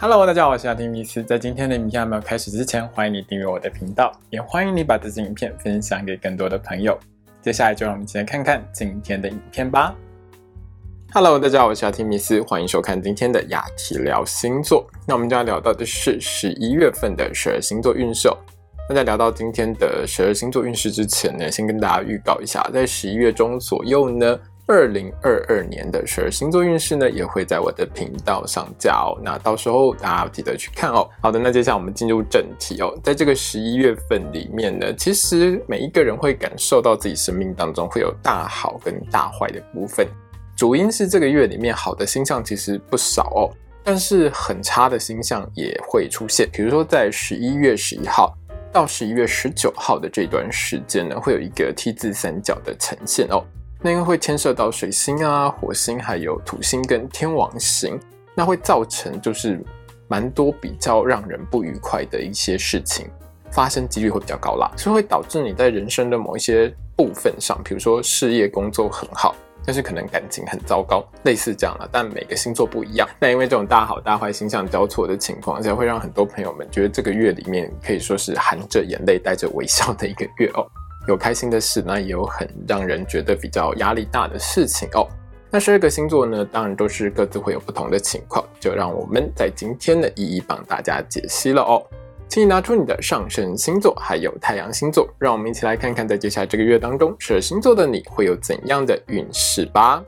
Hello，大家好，我是阿丁米斯。在今天的影片还没有开始之前，欢迎你订阅我的频道，也欢迎你把这支影片分享给更多的朋友。接下来就让我们一起来看看今天的影片吧。Hello，大家好，我是阿提米斯，欢迎收看今天的雅提聊星座。那我们就要聊到的是十一月份的十二星座运势。那在聊到今天的十二星座运势之前呢，先跟大家预告一下，在十一月中左右呢。二零二二年的十二星座运势呢，也会在我的频道上架哦。那到时候大家记得去看哦。好的，那接下来我们进入正题哦。在这个十一月份里面呢，其实每一个人会感受到自己生命当中会有大好跟大坏的部分。主因是这个月里面好的星象其实不少哦，但是很差的星象也会出现。比如说在十一月十一号到十一月十九号的这段时间呢，会有一个 T 字三角的呈现哦。那因为会牵涉到水星啊、火星，还有土星跟天王星，那会造成就是蛮多比较让人不愉快的一些事情发生几率会比较高啦，所以会导致你在人生的某一些部分上，比如说事业工作很好，但是可能感情很糟糕，类似这样了。但每个星座不一样，那因为这种大好大坏星象交错的情况下，会让很多朋友们觉得这个月里面可以说是含着眼泪带着微笑的一个月哦。有开心的事，那也有很让人觉得比较压力大的事情哦。那十二个星座呢，当然都是各自会有不同的情况，就让我们在今天的一一帮大家解析了哦。请你拿出你的上升星座，还有太阳星座，让我们一起来看看，在接下来这个月当中，十二星座的你会有怎样的运势吧。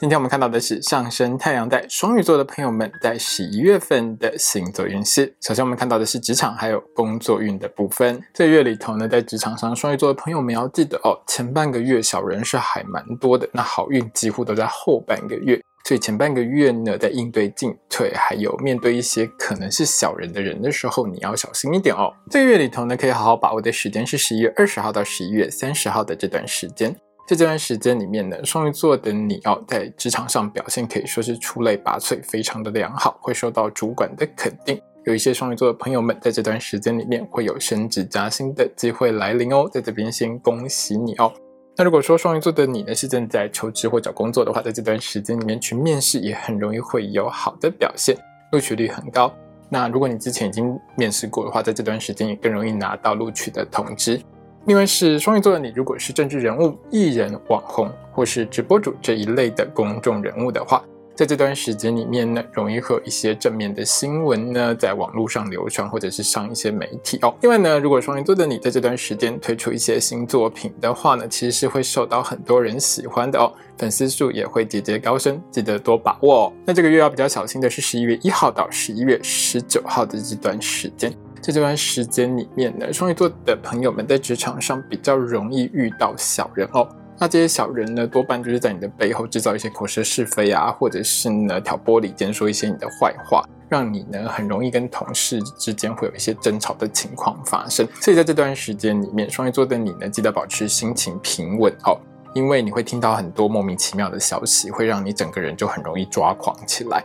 今天我们看到的是上升太阳在双鱼座的朋友们在十一月份的星座运势。首先，我们看到的是职场还有工作运的部分。这个月里头呢，在职场上，双鱼座的朋友们要记得哦，前半个月小人是还蛮多的，那好运几乎都在后半个月。所以前半个月呢，在应对进退还有面对一些可能是小人的人的时候，你要小心一点哦。这个月里头呢，可以好好把握的时间是十一月二十号到十一月三十号的这段时间。在这段时间里面呢，双鱼座的你哦，在职场上表现可以说是出类拔萃，非常的良好，会受到主管的肯定。有一些双鱼座的朋友们，在这段时间里面会有升职加薪的机会来临哦，在这边先恭喜你哦。那如果说双鱼座的你呢是正在求职或找工作的话，在这段时间里面去面试也很容易会有好的表现，录取率很高。那如果你之前已经面试过的话，在这段时间也更容易拿到录取的通知。另外是双鱼座的你，如果是政治人物、艺人、网红或是直播主这一类的公众人物的话，在这段时间里面呢，容易会有一些正面的新闻呢，在网络上流传，或者是上一些媒体哦。另外呢，如果双鱼座的你在这段时间推出一些新作品的话呢，其实是会受到很多人喜欢的哦，粉丝数也会节节高升，记得多把握哦。那这个月要比较小心的是十一月一号到十一月十九号的这段时间。在这段时间里面呢，双鱼座的朋友们在职场上比较容易遇到小人哦。那这些小人呢，多半就是在你的背后制造一些口舌是非啊，或者是呢挑拨离间，说一些你的坏话，让你呢很容易跟同事之间会有一些争吵的情况发生。所以在这段时间里面，双鱼座的你呢，记得保持心情平稳哦，因为你会听到很多莫名其妙的消息，会让你整个人就很容易抓狂起来。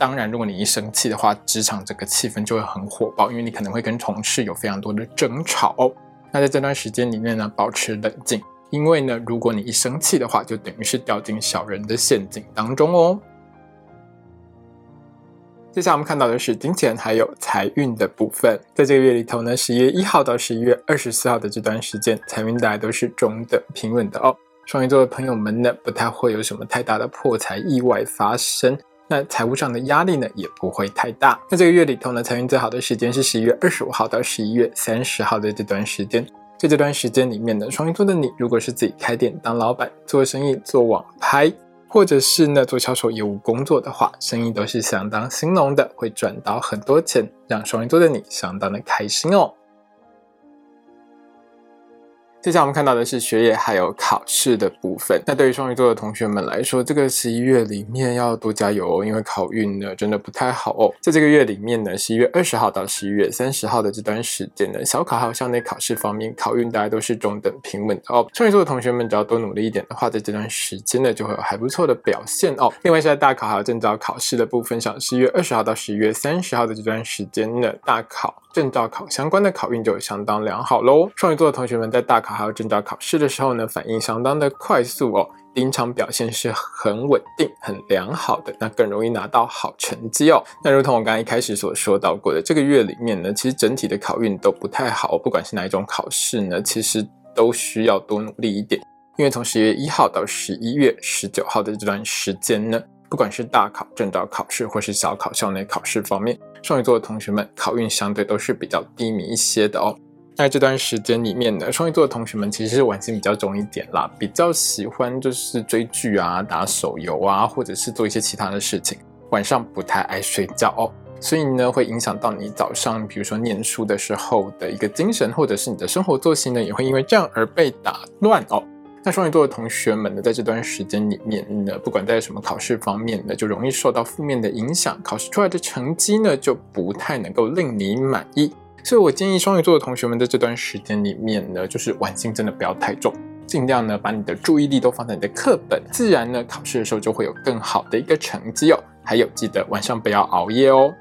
当然，如果你一生气的话，职场这个气氛就会很火爆，因为你可能会跟同事有非常多的争吵。那在这段时间里面呢，保持冷静，因为呢，如果你一生气的话，就等于是掉进小人的陷阱当中哦。接下来我们看到的是金钱还有财运的部分，在这个月里头呢，十一月一号到十一月二十四号的这段时间，财运大家都是中等平稳的哦。双鱼座的朋友们呢，不太会有什么太大的破财意外发生。那财务上的压力呢也不会太大。那这个月里头呢，财运最好的时间是十一月二十五号到十一月三十号的这段时间。在这段时间里面呢，双鱼座的你，如果是自己开店当老板、做生意、做网拍，或者是呢做销售业务工作的话，生意都是相当兴隆的，会赚到很多钱，让双鱼座的你相当的开心哦。接下来我们看到的是学业还有考试的部分。那对于双鱼座的同学们来说，这个十一月里面要多加油哦，因为考运呢真的不太好哦。在这个月里面呢，十一月二十号到十一月三十号的这段时间呢，小考还有校内考试方面，考运大家都是中等平稳的哦。双鱼座的同学们只要多努力一点的话，在这段时间呢就会有还不错的表现哦。另外是在大考还有证照考试的部分上，十一月二十号到十一月三十号的这段时间呢，大考、证照考相关的考运就相当良好喽。双鱼座的同学们在大考还有证照考试的时候呢，反应相当的快速哦，临场表现是很稳定、很良好的，那更容易拿到好成绩哦。那如同我刚刚一开始所说到过的，这个月里面呢，其实整体的考运都不太好，不管是哪一种考试呢，其实都需要多努力一点。因为从十月一号到十一月十九号的这段时间呢，不管是大考、正招考试，或是小考、校内考试方面，双鱼座的同学们考运相对都是比较低迷一些的哦。在这段时间里面呢，双鱼座的同学们其实是玩心比较重一点啦，比较喜欢就是追剧啊、打手游啊，或者是做一些其他的事情，晚上不太爱睡觉哦，所以呢会影响到你早上，比如说念书的时候的一个精神，或者是你的生活作息呢，也会因为这样而被打乱哦。那双鱼座的同学们呢，在这段时间里面呢，不管在什么考试方面呢，就容易受到负面的影响，考试出来的成绩呢，就不太能够令你满意。所以我建议双鱼座的同学们在这段时间里面呢，就是玩心真的不要太重，尽量呢把你的注意力都放在你的课本，自然呢考试的时候就会有更好的一个成绩哦。还有记得晚上不要熬夜哦。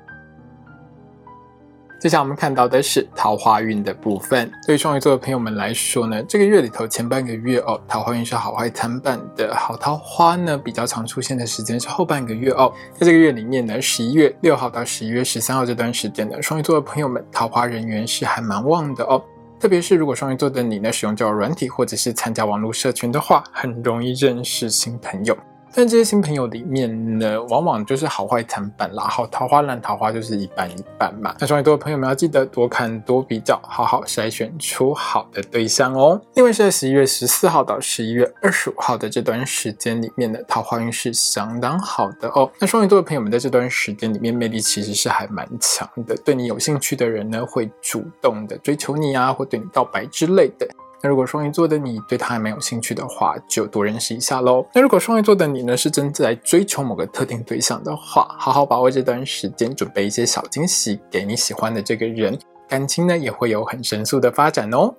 接下来我们看到的是桃花运的部分。对于双鱼座的朋友们来说呢，这个月里头前半个月哦，桃花运是好坏参半的。好桃花呢比较常出现的时间是后半个月哦。在这个月里面呢，十一月六号到十一月十三号这段时间呢，双鱼座的朋友们桃花人缘是还蛮旺的哦。特别是如果双鱼座的你呢，使用交友软体或者是参加网络社群的话，很容易认识新朋友。但这些新朋友里面呢，往往就是好坏参半啦。好桃花烂桃花就是一半一半嘛。那双鱼座的朋友们要记得多看多比较，好好筛选出好的对象哦。另外是在十一月十四号到十一月二十五号的这段时间里面的桃花运是相当好的哦。那双鱼座的朋友们在这段时间里面魅力其实是还蛮强的，对你有兴趣的人呢会主动的追求你啊，或对你告白之类的。那如果双鱼座的你对他还没有兴趣的话，就多认识一下喽。那如果双鱼座的你呢，是真在追求某个特定对象的话，好好把握这段时间，准备一些小惊喜给你喜欢的这个人，感情呢也会有很神速的发展哦。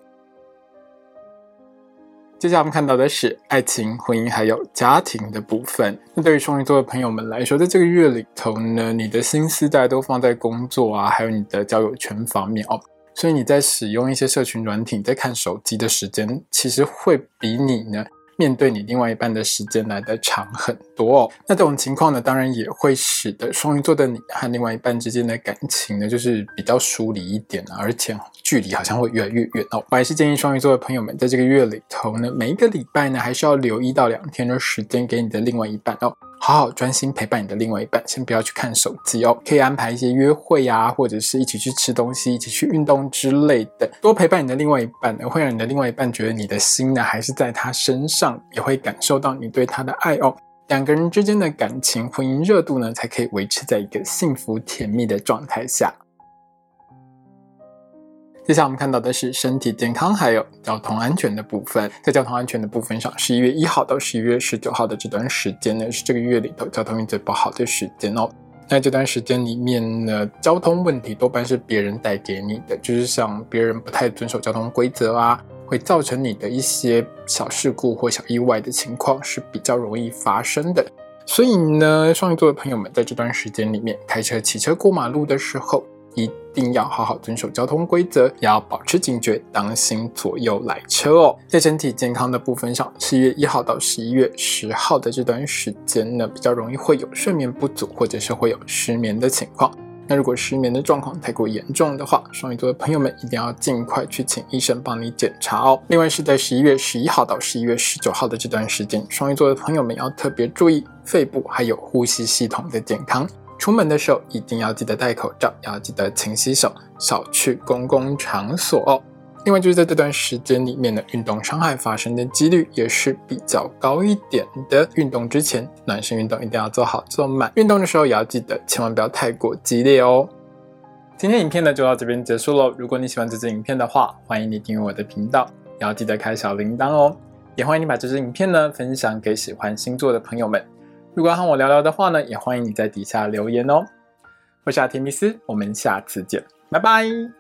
接下来我们看到的是爱情、婚姻还有家庭的部分。那对于双鱼座的朋友们来说，在这个月里头呢，你的心思大家都放在工作啊，还有你的交友圈方面哦。所以你在使用一些社群软体，在看手机的时间，其实会比你呢面对你另外一半的时间来的长很多哦。那这种情况呢，当然也会使得双鱼座的你和另外一半之间的感情呢，就是比较疏离一点啊，而且距离好像会越来越远哦。我还是建议双鱼座的朋友们，在这个月里头呢，每一个礼拜呢，还是要留一到两天的时间给你的另外一半哦。好好专心陪伴你的另外一半，先不要去看手机哦。可以安排一些约会呀，或者是一起去吃东西、一起去运动之类的。多陪伴你的另外一半呢，会让你的另外一半觉得你的心呢还是在他身上，也会感受到你对他的爱哦。两个人之间的感情、婚姻热度呢，才可以维持在一个幸福甜蜜的状态下。接下来我们看到的是身体健康还有交通安全的部分。在交通安全的部分上，十一月一号到十一月十九号的这段时间呢，是这个月里头交通运最不好的时间哦。那这段时间里面呢，交通问题多半是别人带给你的，就是像别人不太遵守交通规则啊，会造成你的一些小事故或小意外的情况是比较容易发生的。所以呢，双鱼座的朋友们在这段时间里面开车、骑车过马路的时候。一定要好好遵守交通规则，也要保持警觉，当心左右来车哦。在身体健康的部分上，七月一号到十一月十号的这段时间呢，比较容易会有睡眠不足，或者是会有失眠的情况。那如果失眠的状况太过严重的话，双鱼座的朋友们一定要尽快去请医生帮你检查哦。另外是在十一月十一号到十一月十九号的这段时间，双鱼座的朋友们要特别注意肺部还有呼吸系统的健康。出门的时候一定要记得戴口罩，要记得勤洗手，少去公共场所哦。另外就是在这段时间里面的，运动伤害发生的几率也是比较高一点的。运动之前，暖身运动一定要做好做满。运动的时候也要记得，千万不要太过激烈哦。今天影片呢就到这边结束喽。如果你喜欢这支影片的话，欢迎你订阅我的频道，也要记得开小铃铛哦。也欢迎你把这支影片呢分享给喜欢星座的朋友们。如果要和我聊聊的话呢，也欢迎你在底下留言哦。我是阿提米斯，我们下次见，拜拜。